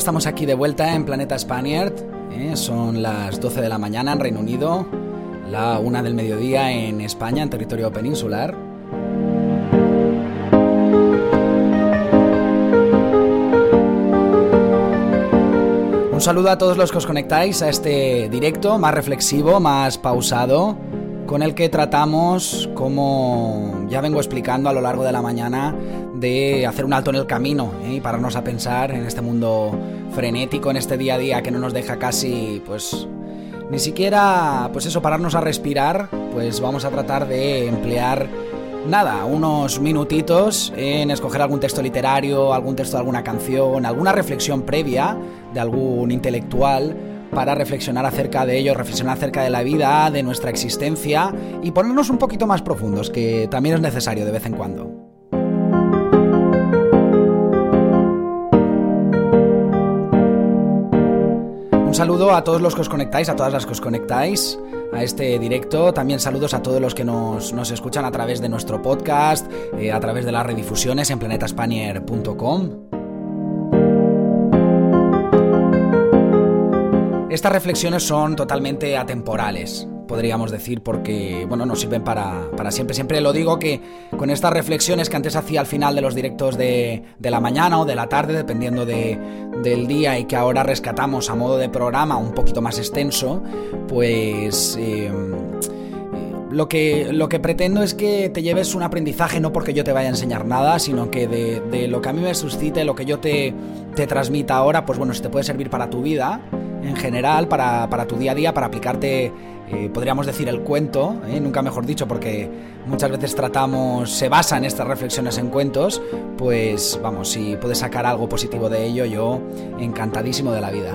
estamos aquí de vuelta en Planeta Spaniard. ¿eh? Son las 12 de la mañana en Reino Unido, la 1 del mediodía en España, en territorio peninsular. Un saludo a todos los que os conectáis a este directo más reflexivo, más pausado, con el que tratamos, como ya vengo explicando a lo largo de la mañana, de hacer un alto en el camino ¿eh? y pararnos a pensar en este mundo frenético, en este día a día que no nos deja casi, pues, ni siquiera, pues eso, pararnos a respirar, pues vamos a tratar de emplear nada, unos minutitos en escoger algún texto literario, algún texto de alguna canción, alguna reflexión previa de algún intelectual para reflexionar acerca de ello, reflexionar acerca de la vida, de nuestra existencia y ponernos un poquito más profundos, que también es necesario de vez en cuando. Saludo a todos los que os conectáis, a todas las que os conectáis a este directo. También saludos a todos los que nos, escuchan a través de nuestro podcast, eh, a través de las redifusiones en planetaspanier.com. Estas reflexiones son totalmente atemporales podríamos decir, porque, bueno, nos sirven para, para, siempre. Siempre lo digo que con estas reflexiones que antes hacía al final de los directos de, de la mañana o de la tarde, dependiendo de, del día, y que ahora rescatamos a modo de programa un poquito más extenso, pues... Em, lo que, lo que pretendo es que te lleves un aprendizaje no porque yo te vaya a enseñar nada, sino que de, de lo que a mí me suscite, lo que yo te, te transmita ahora, pues bueno, si te puede servir para tu vida en general, para, para tu día a día, para aplicarte eh, podríamos decir el cuento, ¿eh? nunca mejor dicho, porque muchas veces tratamos, se basa en estas reflexiones en cuentos, pues vamos, si puedes sacar algo positivo de ello, yo encantadísimo de la vida.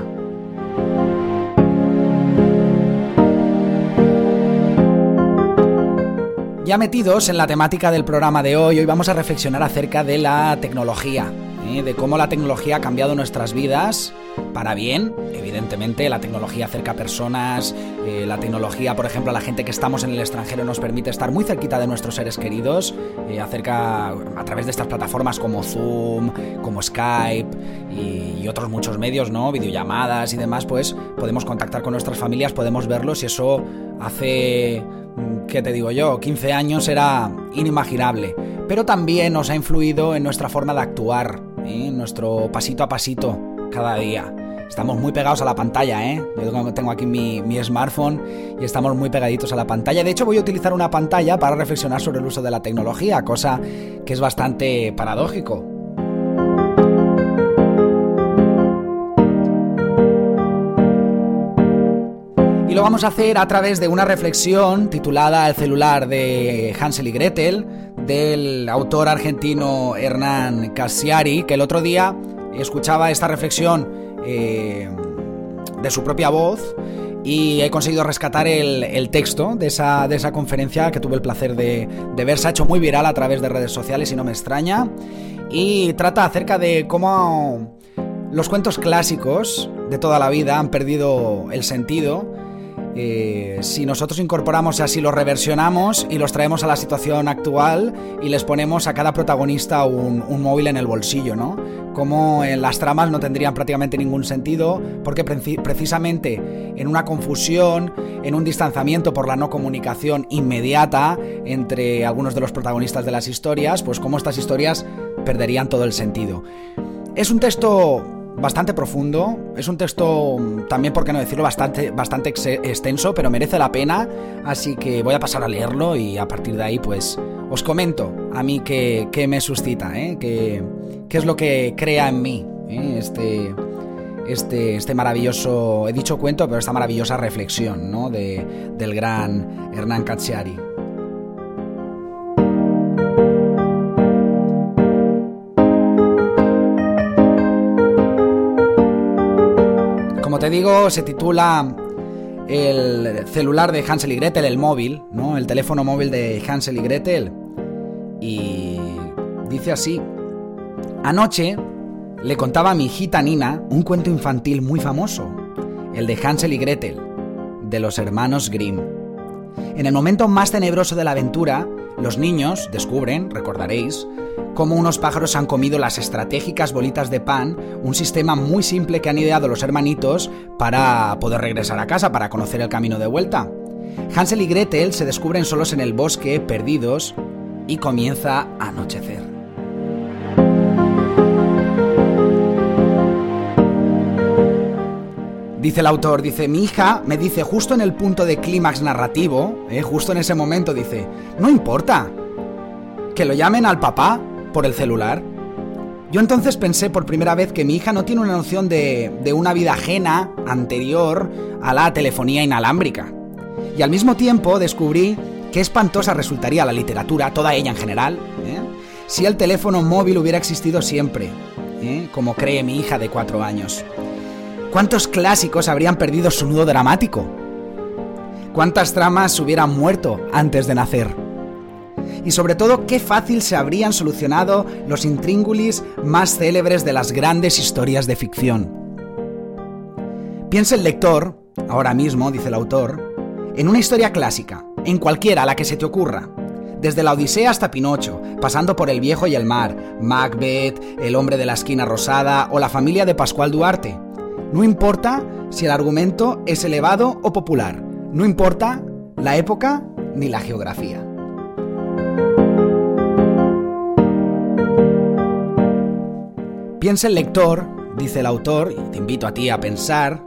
Ya metidos en la temática del programa de hoy, hoy vamos a reflexionar acerca de la tecnología, ¿eh? de cómo la tecnología ha cambiado nuestras vidas para bien. Evidentemente, la tecnología acerca a personas, eh, la tecnología, por ejemplo, a la gente que estamos en el extranjero nos permite estar muy cerquita de nuestros seres queridos, eh, acerca a través de estas plataformas como Zoom, como Skype y, otros muchos medios, ¿no? Videollamadas y demás, pues podemos contactar con nuestras familias, podemos verlos y eso hace, mm, ¿qué te digo yo? 15 años era inimaginable. Pero también nos ha influido en nuestra forma de actuar, ¿eh? nuestro pasito a pasito cada día. Estamos muy pegados a la pantalla, ¿eh? Yo tengo aquí mi, mi, smartphone y estamos muy pegaditos a la pantalla. De hecho, voy a utilizar una pantalla para reflexionar sobre el uso de la tecnología, cosa que es bastante paradójico. Y lo vamos a hacer a través de una reflexión titulada El celular de Hansel y Gretel, del autor argentino Hernán Cassiari, que el otro día escuchaba esta reflexión eh, de su propia voz y he conseguido rescatar el, texto de esa, de esa, conferencia que tuve el placer de, de, ver. Se ha hecho muy viral a través de redes sociales y no me extraña. Y trata acerca de cómo los cuentos clásicos de toda la vida han perdido el sentido eh, si nosotros incorporamos así los reversionamos y los traemos a la situación actual y les ponemos a cada protagonista un, móvil en el bolsillo, ¿no? Como en las tramas no tendrían prácticamente ningún sentido porque precisamente en una confusión, en un distanciamiento por la no comunicación inmediata entre algunos de los protagonistas de las historias, pues como estas historias perderían todo el sentido. Es un texto bastante profundo. Es un texto, también, por qué no decirlo, bastante, bastante extenso, pero merece la pena. Así que voy a pasar a leerlo y a partir de ahí, pues, os comento a mí qué, me suscita, ¿eh? qué, es lo que crea en mí ¿eh? este, este, este maravilloso, he dicho cuento, pero esta maravillosa reflexión ¿no? de, del gran Hernán Cacciari. Te digo, se titula el celular de Hansel y Gretel, el móvil, ¿no? El teléfono móvil de Hansel y Gretel. Y dice así: Anoche le contaba a mi hijita Nina un cuento infantil muy famoso, el de Hansel y Gretel, de los hermanos Grimm. En el momento más tenebroso de la aventura, los niños descubren, recordaréis, cómo unos pájaros han comido las estratégicas bolitas de pan, un sistema muy simple que han ideado los hermanitos para poder regresar a casa, para conocer el camino de vuelta. Hansel y Gretel se descubren solos en el bosque, perdidos, y comienza a anochecer. Dice el autor, dice, mi hija me dice justo en el punto de clímax narrativo, eh, justo en ese momento dice, no importa, que lo llamen al papá por el celular. Yo entonces pensé por primera vez que mi hija no tiene una noción de, de una vida ajena, anterior a la telefonía inalámbrica. Y al mismo tiempo descubrí qué espantosa resultaría la literatura, toda ella en general, ¿eh? si el teléfono móvil hubiera existido siempre, ¿eh? como cree mi hija de cuatro años. ¿Cuántos clásicos habrían perdido su nudo dramático? ¿Cuántas tramas hubieran muerto antes de nacer? Y sobre todo, qué fácil se habrían solucionado los intríngulis más célebres de las grandes historias de ficción. Piensa el lector, ahora mismo, dice el autor, en una historia clásica, en cualquiera la que se te ocurra, desde la Odisea hasta Pinocho, pasando por El viejo y el mar, Macbeth, El hombre de la esquina rosada o la familia de Pascual Duarte. No importa si el argumento es elevado o popular, no importa la época ni la geografía. Piensa el lector, dice el autor, y te invito a ti a pensar,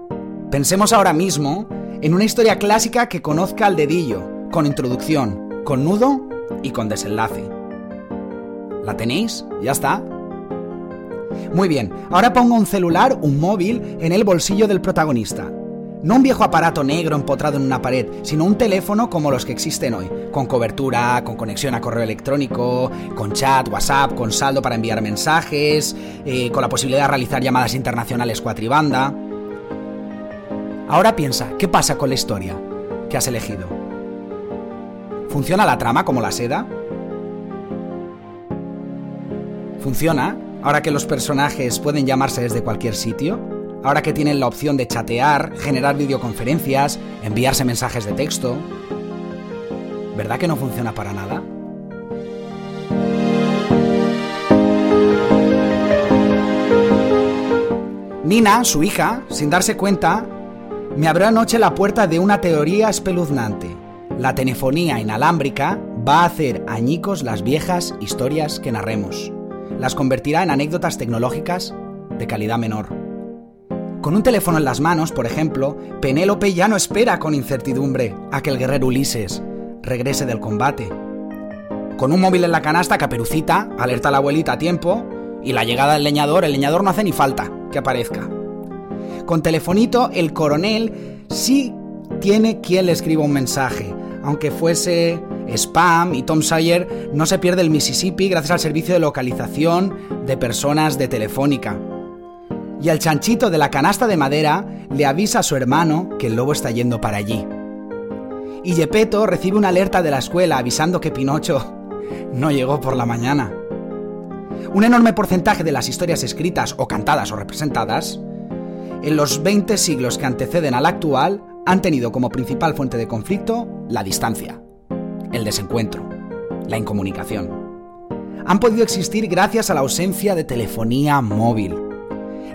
pensemos ahora mismo en una historia clásica que conozca al dedillo, con introducción, con nudo y con desenlace. ¿La tenéis? ¿Ya está? Muy bien, ahora pongo un celular, un móvil, en el bolsillo del protagonista. No un viejo aparato negro empotrado en una pared, sino un teléfono como los que existen hoy, con cobertura, con conexión a correo electrónico, con chat, WhatsApp, con saldo para enviar mensajes, eh, con la posibilidad de realizar llamadas internacionales cuatribanda. Ahora piensa, ¿qué pasa con la historia que has elegido? ¿Funciona la trama como la seda? ¿Funciona Ahora que los personajes pueden llamarse desde cualquier sitio, ahora que tienen la opción de chatear, generar videoconferencias, enviarse mensajes de texto, ¿verdad que no funciona para nada? Nina, su hija, sin darse cuenta, me abrió anoche la puerta de una teoría espeluznante. La telefonía inalámbrica va a hacer añicos las viejas historias que narremos las convertirá en anécdotas tecnológicas de calidad menor. Con un teléfono en las manos, por ejemplo, Penélope ya no espera con incertidumbre a que el guerrero Ulises regrese del combate. Con un móvil en la canasta, Caperucita alerta a la abuelita a tiempo y la llegada del leñador, el leñador no hace ni falta que aparezca. Con telefonito, el coronel sí tiene quien le escriba un mensaje, aunque fuese spam y Tom Sawyer no se pierde el Mississippi gracias al servicio de localización de personas de Telefónica. Y el chanchito de la canasta de madera le avisa a su hermano que el lobo está yendo para allí. Y Gepetto recibe una alerta de la escuela avisando que Pinocho no llegó por la mañana. Un enorme porcentaje de las historias escritas o cantadas o representadas, en los 20 siglos que anteceden al actual, han tenido como principal fuente de conflicto la distancia el desencuentro, la incomunicación. Han podido existir gracias a la ausencia de telefonía móvil.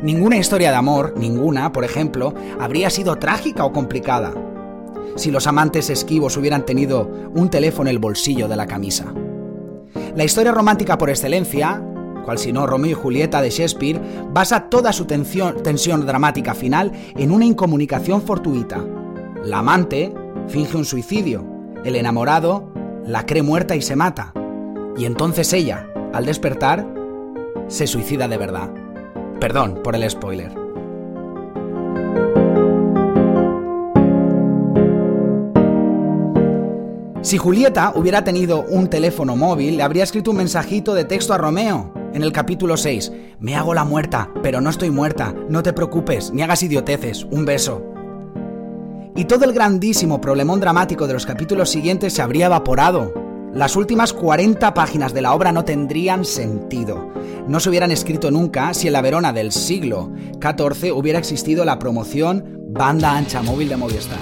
Ninguna historia de amor, ninguna, por ejemplo, habría sido trágica o complicada si los amantes esquivos hubieran tenido un teléfono en el bolsillo de la camisa. La historia romántica por excelencia, cual si no Romeo y Julieta de Shakespeare, basa toda su tensión, tensión dramática final en una incomunicación fortuita. La amante finge un suicidio, el enamorado la cree muerta y se mata. Y entonces ella, al despertar, se suicida de verdad. Perdón por el spoiler. Si Julieta hubiera tenido un teléfono móvil, le habría escrito un mensajito de texto a Romeo en el capítulo 6. Me hago la muerta, pero no estoy muerta. No te preocupes, ni hagas idioteces. Un beso y todo el grandísimo problemón dramático de los capítulos siguientes se habría evaporado. Las últimas 40 páginas de la obra no tendrían sentido. No se hubieran escrito nunca si en la Verona del siglo XIV hubiera existido la promoción banda ancha móvil de Movistar.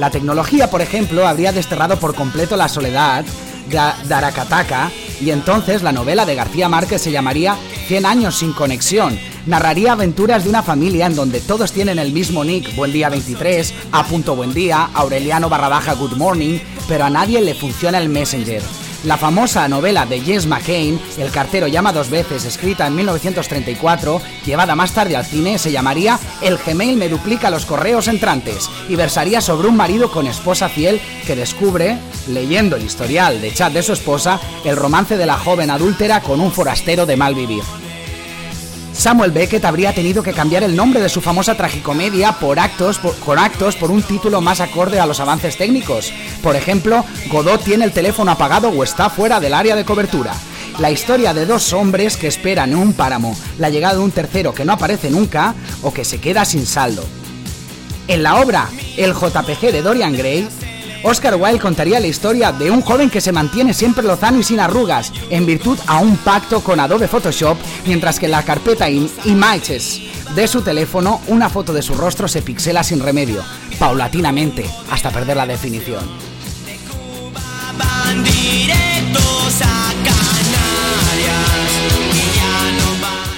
La tecnología, por ejemplo, habría desterrado por completo la soledad de Arakataka y entonces la novela de García Márquez se llamaría 100 años sin conexión. Narraría aventuras de una familia en donde todos tienen el mismo nick, Buen Día 23, A. Buen Día, Aureliano barra baja Good Morning, pero a nadie le funciona el Messenger. La famosa novela de James McCain, El cartero llama dos veces, escrita en 1934, llevada más tarde al cine, se llamaría El Gmail me duplica los correos entrantes y versaría sobre un marido con esposa fiel que descubre, leyendo el historial de chat de su esposa, el romance de la joven adúltera con un forastero de mal vivir. Samuel Beckett habría tenido que cambiar el nombre de su famosa tragicomedia por actos, con actos por un título más acorde a los avances técnicos. Por ejemplo, Godot tiene el teléfono apagado o está fuera del área de cobertura. La historia de dos hombres que esperan en un páramo la llegada de un tercero que no aparece nunca o que se queda sin saldo. En la obra El JPG de Dorian Gray, Oscar Wilde contaría la historia de un joven que se mantiene siempre lozano y sin arrugas, en virtud a un pacto con Adobe Photoshop, mientras que en la carpeta Images de su teléfono, una foto de su rostro se pixela sin remedio, paulatinamente, hasta perder la definición.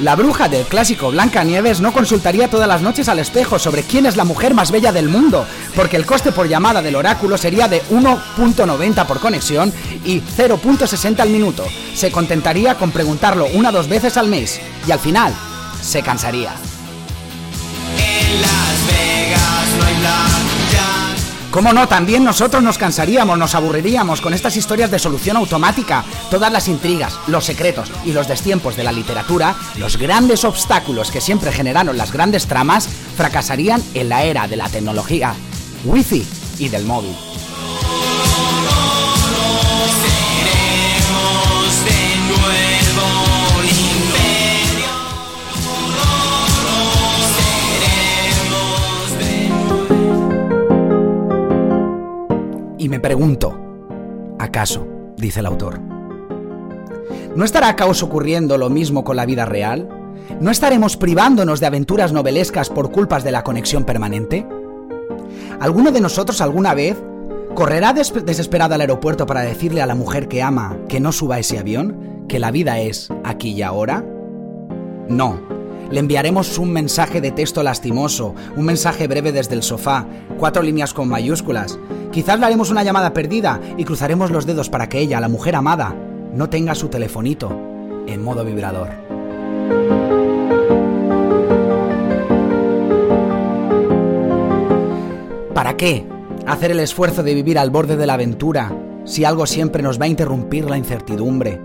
La bruja del clásico Blanca Nieves no consultaría todas las noches al espejo sobre quién es la mujer más bella del mundo, porque el coste por llamada del oráculo sería de 1.90 por conexión y 0.60 al minuto. Se contentaría con preguntarlo una o dos veces al mes y al final se cansaría. ¿Cómo no? También nosotros nos cansaríamos, nos aburriríamos con estas historias de solución automática. Todas las intrigas, los secretos y los destiempos de la literatura, los grandes obstáculos que siempre generaron las grandes tramas, fracasarían en la era de la tecnología, wifi y del móvil. Y me pregunto, ¿acaso? dice el autor. ¿No estará caos ocurriendo lo mismo con la vida real? ¿No estaremos privándonos de aventuras novelescas por culpas de la conexión permanente? ¿Alguno de nosotros alguna vez correrá desesperado al aeropuerto para decirle a la mujer que ama que no suba ese avión, que la vida es aquí y ahora? No, le enviaremos un mensaje de texto lastimoso, un mensaje breve desde el sofá, cuatro líneas con mayúsculas. Quizás le haremos una llamada perdida y cruzaremos los dedos para que ella, la mujer amada, no tenga su telefonito en modo vibrador. ¿Para qué hacer el esfuerzo de vivir al borde de la aventura si algo siempre nos va a interrumpir la incertidumbre?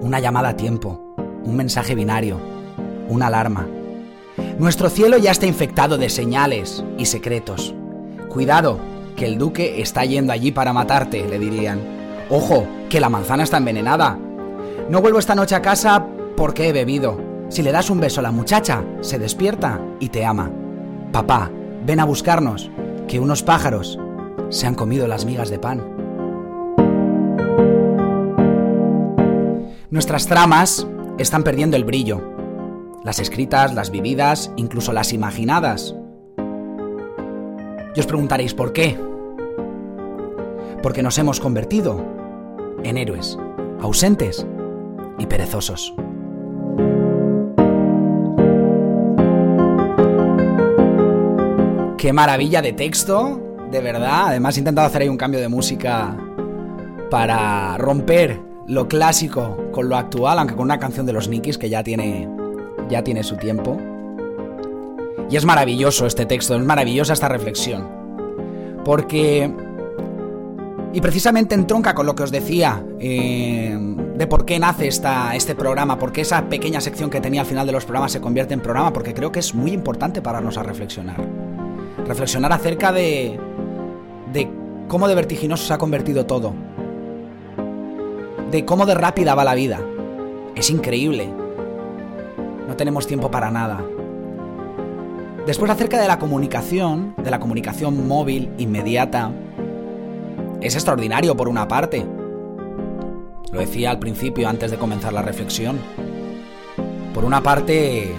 Una llamada a tiempo, un mensaje binario una alarma. Nuestro cielo ya está infectado de señales y secretos. Cuidado, que el duque está yendo allí para matarte, le dirían. Ojo, que la manzana está envenenada. No vuelvo esta noche a casa porque he bebido. Si le das un beso a la muchacha, se despierta y te ama. Papá, ven a buscarnos, que unos pájaros se han comido las migas de pan. Nuestras tramas están perdiendo el brillo las escritas, las vividas, incluso las imaginadas. Y os preguntaréis por qué. Porque nos hemos convertido en héroes, ausentes y perezosos. Qué maravilla de texto, de verdad. Además he intentado hacer ahí un cambio de música para romper lo clásico con lo actual, aunque con una canción de los Nikis que ya tiene ya tiene su tiempo. Y es maravilloso este texto, es maravillosa esta reflexión. Porque... Y precisamente entronca con lo que os decía eh, de por qué nace esta, este programa, por qué esa pequeña sección que tenía al final de los programas se convierte en programa, porque creo que es muy importante pararnos a reflexionar. Reflexionar acerca de, de cómo de vertiginoso se ha convertido todo. De cómo de rápida va la vida. Es increíble. Tenemos tiempo para nada. Después acerca de la comunicación, de la comunicación móvil inmediata, es extraordinario por una parte. Lo decía al principio antes de comenzar la reflexión. Por una parte,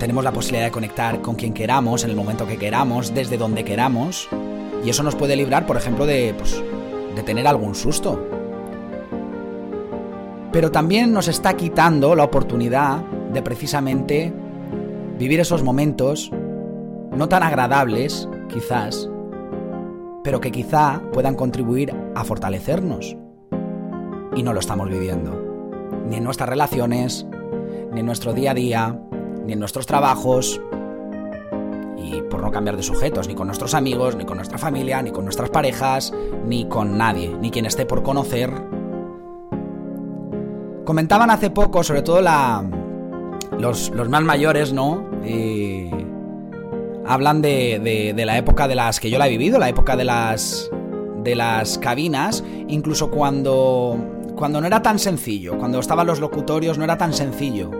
tenemos la posibilidad de conectar con quien queramos, en el momento que queramos, desde donde queramos. Y eso nos puede librar, por ejemplo, de, pues, de tener algún susto. Pero también nos está quitando la oportunidad de precisamente vivir esos momentos no tan agradables, quizás, pero que quizá puedan contribuir a fortalecernos. Y no lo estamos viviendo. Ni en nuestras relaciones, ni en nuestro día a día, ni en nuestros trabajos, y por no cambiar de sujetos, ni con nuestros amigos, ni con nuestra familia, ni con nuestras parejas, ni con nadie, ni quien esté por conocer. Comentaban hace poco, sobre todo la, los, más mayores, ¿no? hablan de, de, la época de las que yo la he vivido, la época de las, de las cabinas, incluso cuando, cuando no era tan sencillo, cuando estaban los locutorios no era tan sencillo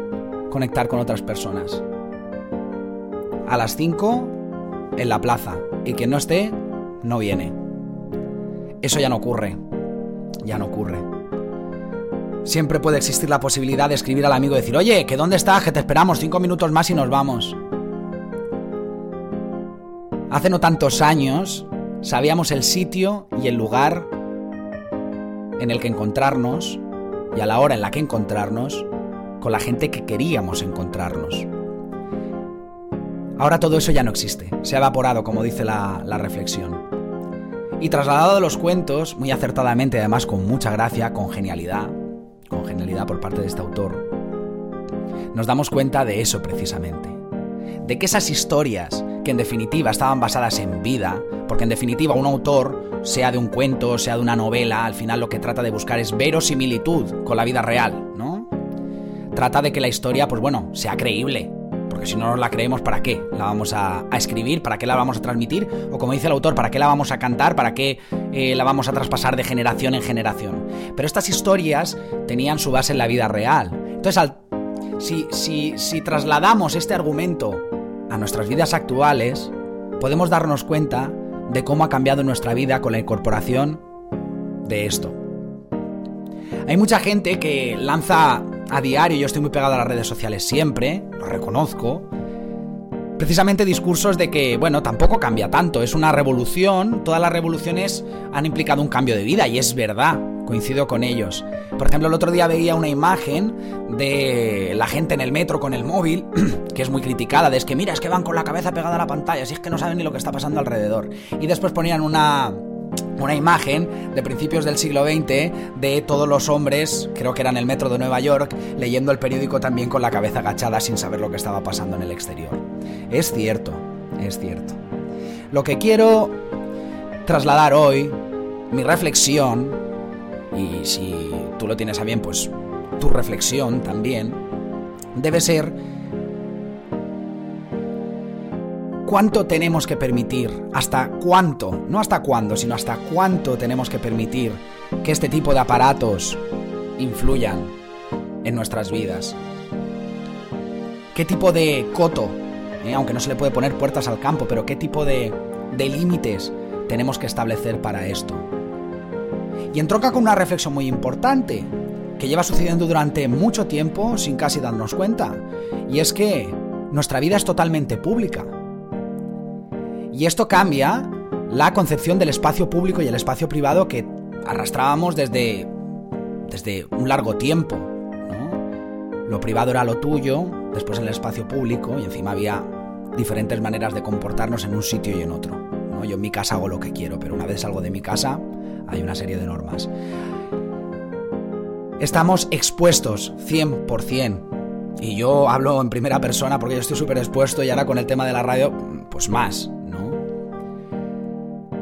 conectar con otras personas. A las 5 en la plaza y quien no esté no viene. Eso ya no ocurre. Ya no ocurre. Siempre puede existir la posibilidad de escribir al amigo y decir, oye, que dónde estás, que te esperamos cinco minutos más y nos vamos. Hace no tantos años sabíamos el sitio y el lugar en el que encontrarnos y a la hora en la que encontrarnos con la gente que queríamos encontrarnos. Ahora todo eso ya no existe, se ha evaporado, como dice la, reflexión. Y trasladado a los cuentos, muy acertadamente, además con mucha gracia, con genialidad, con genialidad por parte de este autor, nos damos cuenta de eso precisamente. De que esas historias, que en definitiva estaban basadas en vida, porque en definitiva un autor, sea de un cuento, sea de una novela, al final lo que trata de buscar es verosimilitud con la vida real, ¿no? trata de que la historia, pues bueno, sea creíble. Si no nos la creemos, ¿para qué? ¿La vamos a, escribir? ¿Para qué la vamos a transmitir? O como dice el autor, ¿para qué la vamos a cantar? ¿Para qué eh, la vamos a traspasar de generación en generación? Pero estas historias tenían su base en la vida real. Entonces, si, si, si trasladamos este argumento a nuestras vidas actuales, podemos darnos cuenta de cómo ha cambiado nuestra vida con la incorporación de esto. Hay mucha gente que lanza a diario, yo estoy muy pegado a las redes sociales siempre, lo reconozco, precisamente discursos de que, bueno, tampoco cambia tanto, es una revolución, todas las revoluciones han implicado un cambio de vida y es verdad, coincido con ellos. Por ejemplo, el otro día veía una imagen de la gente en el metro con el móvil, que es muy criticada, de es que mira, es que van con la cabeza pegada a la pantalla, si es que no saben ni lo que está pasando alrededor. Y después ponían una una imagen de principios del siglo XX de todos los hombres, creo que era en el metro de Nueva York, leyendo el periódico también con la cabeza agachada sin saber lo que estaba pasando en el exterior. Es cierto, es cierto. Lo que quiero trasladar hoy, mi reflexión, y si tú lo tienes a bien, pues tu reflexión también, debe ser cuánto tenemos que permitir, hasta cuánto, no hasta cuándo, sino hasta cuánto tenemos que permitir que este tipo de aparatos influyan en nuestras vidas. ¿Qué tipo de coto, eh, aunque no se le puede poner puertas al campo, pero qué tipo de, de límites tenemos que establecer para esto? Y entronca con una reflexión muy importante, que lleva sucediendo durante mucho tiempo sin casi darnos cuenta, y es que nuestra vida es totalmente pública. Y esto cambia la concepción del espacio público y el espacio privado que arrastrábamos desde, desde un largo tiempo. Lo privado era lo tuyo, después el espacio público y encima había diferentes maneras de comportarnos en un sitio y en otro. ¿no? Yo en mi casa hago lo que quiero, pero una vez salgo de mi casa hay una serie de normas. Estamos expuestos 100%. Y yo hablo en primera persona porque yo estoy súper expuesto y ahora con el tema de la radio, pues más.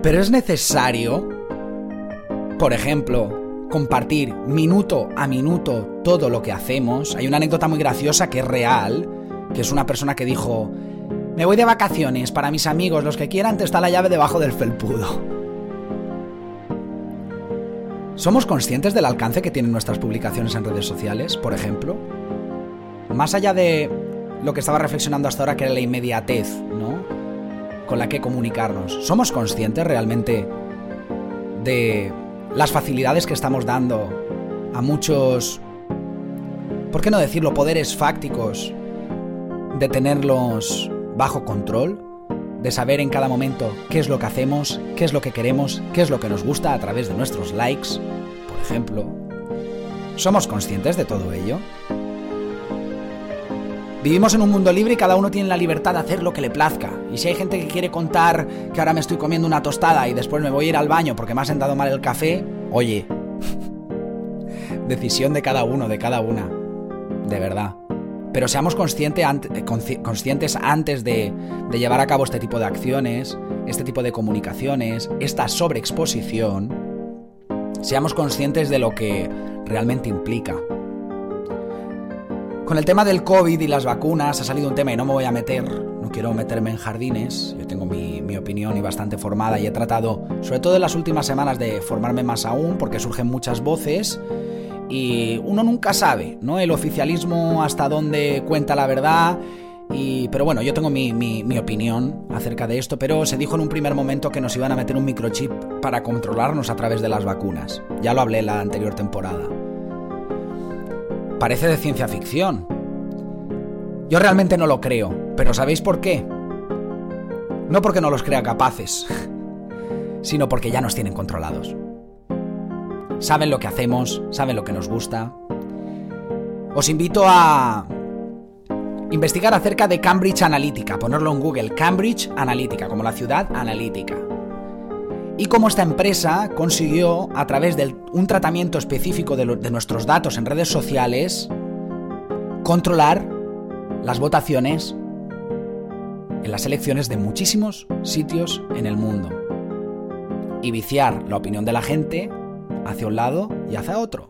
Pero es necesario, por ejemplo, compartir minuto a minuto todo lo que hacemos. Hay una anécdota muy graciosa que es real, que es una persona que dijo, me voy de vacaciones, para mis amigos, los que quieran, te está la llave debajo del felpudo. ¿Somos conscientes del alcance que tienen nuestras publicaciones en redes sociales, por ejemplo? Más allá de lo que estaba reflexionando hasta ahora, que era la inmediatez, ¿no? Con la que comunicarnos. ¿Somos conscientes realmente de las facilidades que estamos dando a muchos, ¿por qué no decirlo?, poderes fácticos de tenerlos bajo control, de saber en cada momento qué es lo que hacemos, qué es lo que queremos, qué es lo que nos gusta a través de nuestros likes, por ejemplo. ¿Somos conscientes de todo ello? Vivimos en un mundo libre y cada uno tiene la libertad de hacer lo que le plazca. Y si hay gente que quiere contar que ahora me estoy comiendo una tostada y después me voy a ir al baño porque me ha sentado mal el café, oye, decisión de cada uno, de cada una. De verdad. Pero seamos conscientes antes de, de llevar a cabo este tipo de acciones, este tipo de comunicaciones, esta sobreexposición. Seamos conscientes de lo que realmente implica. Con el tema del COVID y las vacunas ha salido un tema y no me voy a meter, no quiero meterme en jardines, yo tengo mi, mi, opinión y bastante formada y he tratado, sobre todo en las últimas semanas, de formarme más aún porque surgen muchas voces y uno nunca sabe, ¿no? El oficialismo hasta dónde cuenta la verdad. Y, pero bueno, yo tengo mi, mi, opinión acerca de esto, pero se dijo en un primer momento que nos iban a meter un microchip para controlarnos a través de las vacunas. Ya lo hablé en la anterior temporada. Parece de ciencia ficción. Yo realmente no lo creo, pero ¿sabéis por qué? No porque no los crea capaces, sino porque ya nos tienen controlados saben lo que hacemos, saben lo que nos gusta. Os invito a investigar acerca de Cambridge Analytica, ponerlo en Google, Cambridge Analytica, como la ciudad analítica. Y cómo esta empresa consiguió, a través de un tratamiento específico de, nuestros datos en redes sociales, controlar las votaciones en las elecciones de muchísimos sitios en el mundo. Y viciar la opinión de la gente hacia un lado y hacia otro.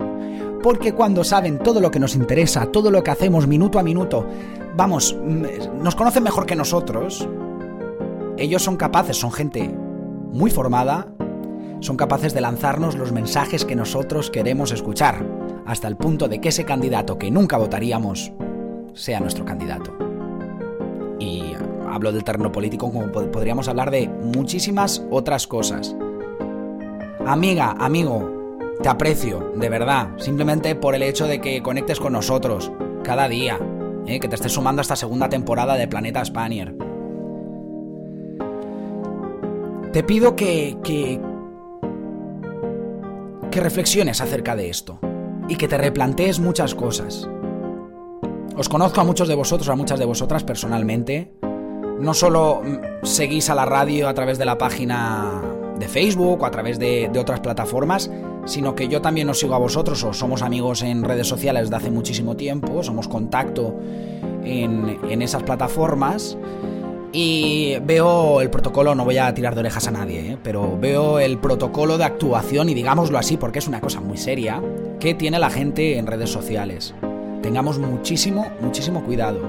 Porque cuando saben todo lo que nos interesa, todo lo que hacemos minuto a minuto, vamos, mm, nos conocen mejor que nosotros, ellos son capaces, son gente muy formada, son capaces de lanzarnos los mensajes que nosotros queremos escuchar, hasta el punto de que ese candidato que nunca votaríamos sea nuestro candidato. Y hablo del terreno político como podríamos hablar de muchísimas otras cosas. Amiga, amigo, te aprecio, de verdad, simplemente por el hecho de que conectes con nosotros cada día, ¿eh? que te estés sumando a esta segunda temporada de Planeta Spanier. Te pido que, que, reflexiones acerca de esto y que te replantees muchas cosas. Os conozco a muchos de vosotros, a muchas de vosotras personalmente. No solo seguís a la radio a través de la página de Facebook o a través de, otras plataformas, sino que yo también os sigo a vosotros o somos amigos en redes sociales de hace muchísimo tiempo, somos contacto en, esas plataformas y veo el protocolo, no voy a tirar de orejas a nadie, ¿eh? pero veo el protocolo de actuación y digámoslo así porque es una cosa muy seria que tiene la gente en redes sociales. Tengamos muchísimo, muchísimo cuidado.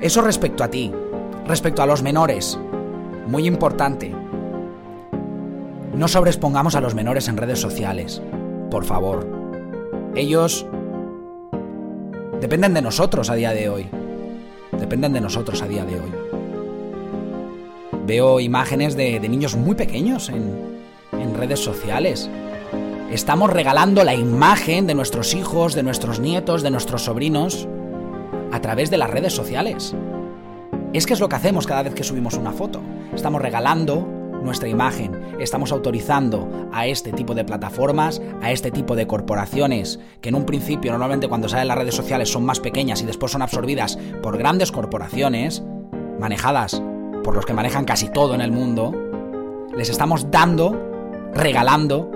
Eso respecto a ti, respecto a los menores, muy importante. No sobrespongamos a los menores en redes sociales, por favor. Ellos dependen de nosotros a día de hoy. Dependen de nosotros a día de hoy. Veo imágenes de, niños muy pequeños en, redes sociales. Estamos regalando la imagen de nuestros hijos, de nuestros nietos, de nuestros sobrinos a través de las redes sociales. Es que es lo que hacemos cada vez que subimos una foto. Estamos regalando nuestra imagen. Estamos autorizando a este tipo de plataformas, a este tipo de corporaciones, que en un principio normalmente cuando salen las redes sociales son más pequeñas y después son absorbidas por grandes corporaciones, manejadas por los que manejan casi todo en el mundo, les estamos dando, regalando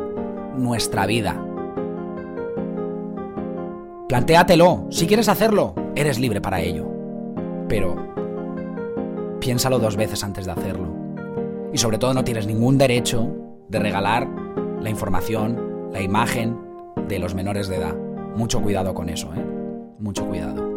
nuestra vida. Plantéatelo, si quieres hacerlo, eres libre para ello. Pero piénsalo dos veces antes de hacerlo. Y sobre todo no tienes ningún derecho de regalar la información, la imagen de los menores de edad. Mucho cuidado con eso, ¿eh? Mucho cuidado.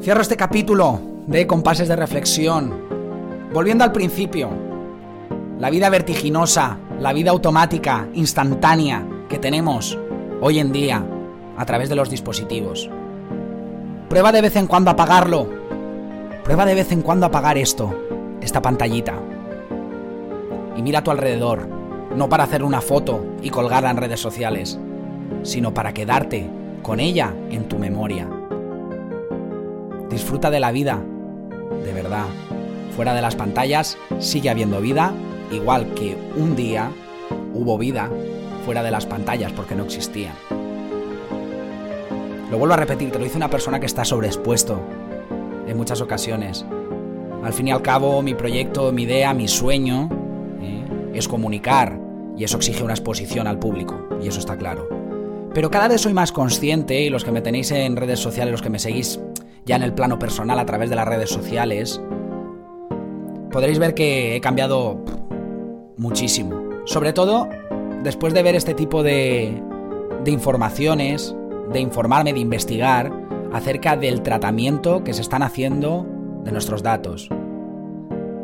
Cierro este capítulo de compases de reflexión. Volviendo al principio, la vida vertiginosa, la vida automática, instantánea que tenemos hoy en día a través de los dispositivos. Prueba de vez en cuando apagarlo. Prueba de vez en cuando apagar esto, esta pantallita. y mira a tu alrededor, no para hacer una foto y colgarla en redes sociales, sino para quedarte con ella en tu memoria. Disfruta de la vida, de verdad. Fuera de las pantallas sigue habiendo vida, igual que un día hubo vida fuera de las pantallas porque no existían. Lo vuelvo a repetir, te lo dice una persona que está sobreexpuesto en muchas ocasiones. Al fin y al cabo, mi proyecto, mi idea, mi sueño ¿eh? es comunicar y eso exige una exposición al público, y eso está claro. Pero cada vez soy más consciente, y los que me tenéis en redes sociales, los que me seguís ya en el plano personal a través de las redes sociales, podréis ver que he cambiado muchísimo. Sobre todo después de ver este tipo de, de informaciones, de informarme, de investigar acerca del tratamiento que se están haciendo de nuestros datos.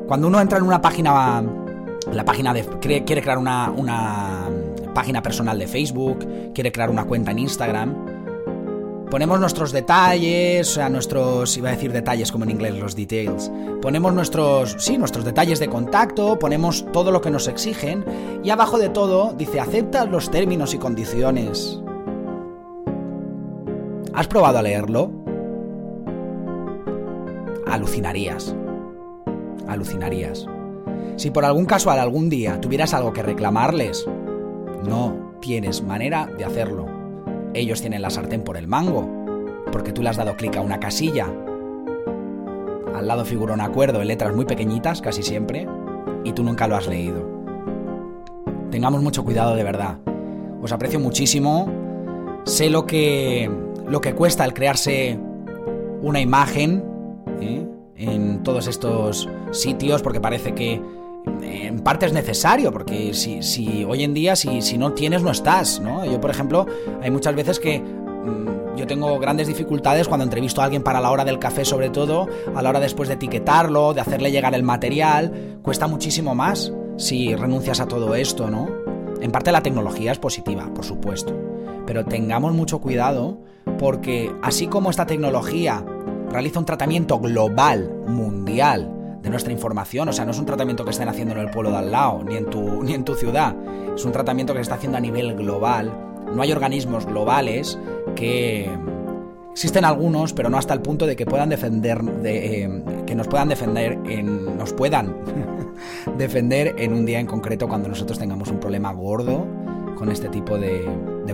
Cuando uno entra en una página, la página de, quiere, crear una, una página personal de Facebook, quiere crear una cuenta en Instagram, ponemos nuestros detalles, o sea, nuestros, iba a decir detalles como en inglés, los details. Ponemos nuestros, sí, nuestros detalles de contacto, ponemos todo lo que nos exigen y abajo de todo dice acepta los términos y condiciones. ¿Has probado a leerlo? Alucinarías. Alucinarías. Si por algún casual algún día tuvieras algo que reclamarles, no tienes manera de hacerlo. Ellos tienen la sartén por el mango, porque tú le has dado clic a una casilla. Al lado figura un acuerdo en letras muy pequeñitas, casi siempre, y tú nunca lo has leído. Tengamos mucho cuidado de verdad. Os aprecio muchísimo. Sé lo que lo que cuesta el crearse una imagen ¿eh? en todos estos sitios, porque parece que en parte es necesario, porque si, hoy en día, si, no tienes, no estás. Yo, por ejemplo, hay muchas veces que mm, yo tengo grandes dificultades cuando entrevisto a alguien para la hora del café, sobre todo, a la hora después de etiquetarlo, de hacerle llegar el material, cuesta muchísimo más si renuncias a todo esto, ¿no? En parte la tecnología es positiva, por supuesto, pero tengamos mucho cuidado porque así como esta tecnología realiza un tratamiento global, mundial, de nuestra información, o sea, no es un tratamiento que estén haciendo en el pueblo de al lado, ni en tu, ni en tu ciudad, es un tratamiento que se está haciendo a nivel global, no hay organismos globales que... Existen algunos, pero no hasta el punto de que puedan defender, de, eh, que nos puedan defender, en, nos puedan defender en un día en concreto cuando nosotros tengamos un problema gordo con este tipo de,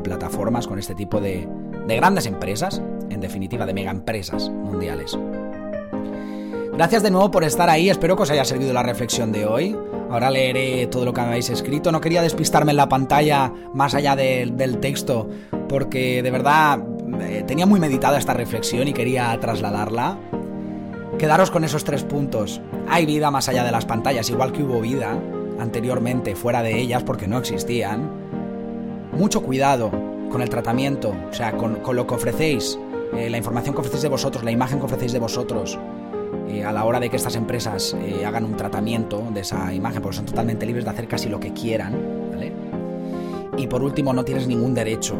plataformas, con este tipo de, de grandes empresas, en definitiva de mega empresas mundiales. Gracias de nuevo por estar ahí, espero que os haya servido la reflexión de hoy. Ahora leeré todo lo que habéis escrito. No quería despistarme en la pantalla más allá del texto, porque de verdad eh, tenía muy meditada esta reflexión y quería trasladarla. Quedaros con esos tres puntos. Hay vida más allá de las pantallas, igual que hubo vida anteriormente fuera de ellas porque no existían. Mucho cuidado con el tratamiento, o sea, con, lo que ofrecéis, eh, la información que ofrecéis de vosotros, la imagen que ofrecéis de vosotros, eh, a la hora de que estas empresas eh, hagan un tratamiento de esa imagen, porque son totalmente libres de hacer casi lo que quieran, ¿vale? Y por último, no tienes ningún derecho,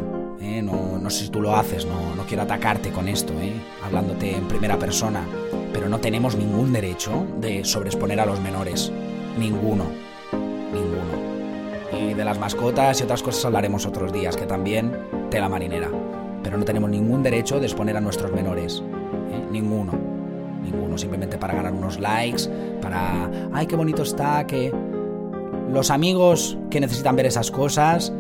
no, no, sé si tú lo haces, no, no quiero atacarte con esto, hablándote en primera persona, pero no tenemos ningún derecho de sobreexponer a los menores, ninguno, ninguno de las mascotas y otras cosas hablaremos otros días, que también tela marinera. Pero no tenemos ningún derecho de exponer a nuestros menores. ¿eh? Ninguno. Ninguno. Simplemente para ganar unos likes, para... ¡Ay, qué bonito está! Que los amigos que necesitan ver esas cosas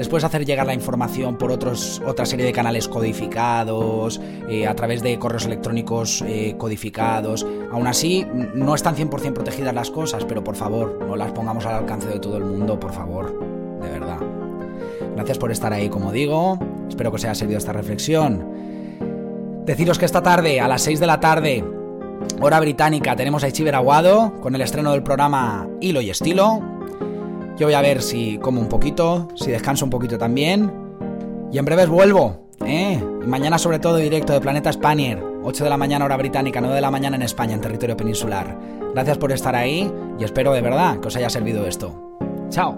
les puedes hacer llegar la información por otros, otra serie de canales codificados, eh, a través de correos electrónicos eh, codificados. Aún así, no están 100% protegidas las cosas, pero por favor, no las pongamos al alcance de todo el mundo, por favor, de verdad. Gracias por estar ahí, como digo. Espero que os haya servido esta reflexión. Deciros que esta tarde, a las 6 de la tarde, hora británica, tenemos a Ichiber Aguado con el estreno del programa Hilo y Estilo yo voy a ver si como un poquito, si descanso un poquito también. Y en breves vuelvo, ¿eh? Mañana sobre todo directo de Planeta Spanier. 8 de la mañana hora británica, 9 de la mañana en España, en territorio peninsular. Gracias por estar ahí y espero de verdad que os haya servido esto. Chao.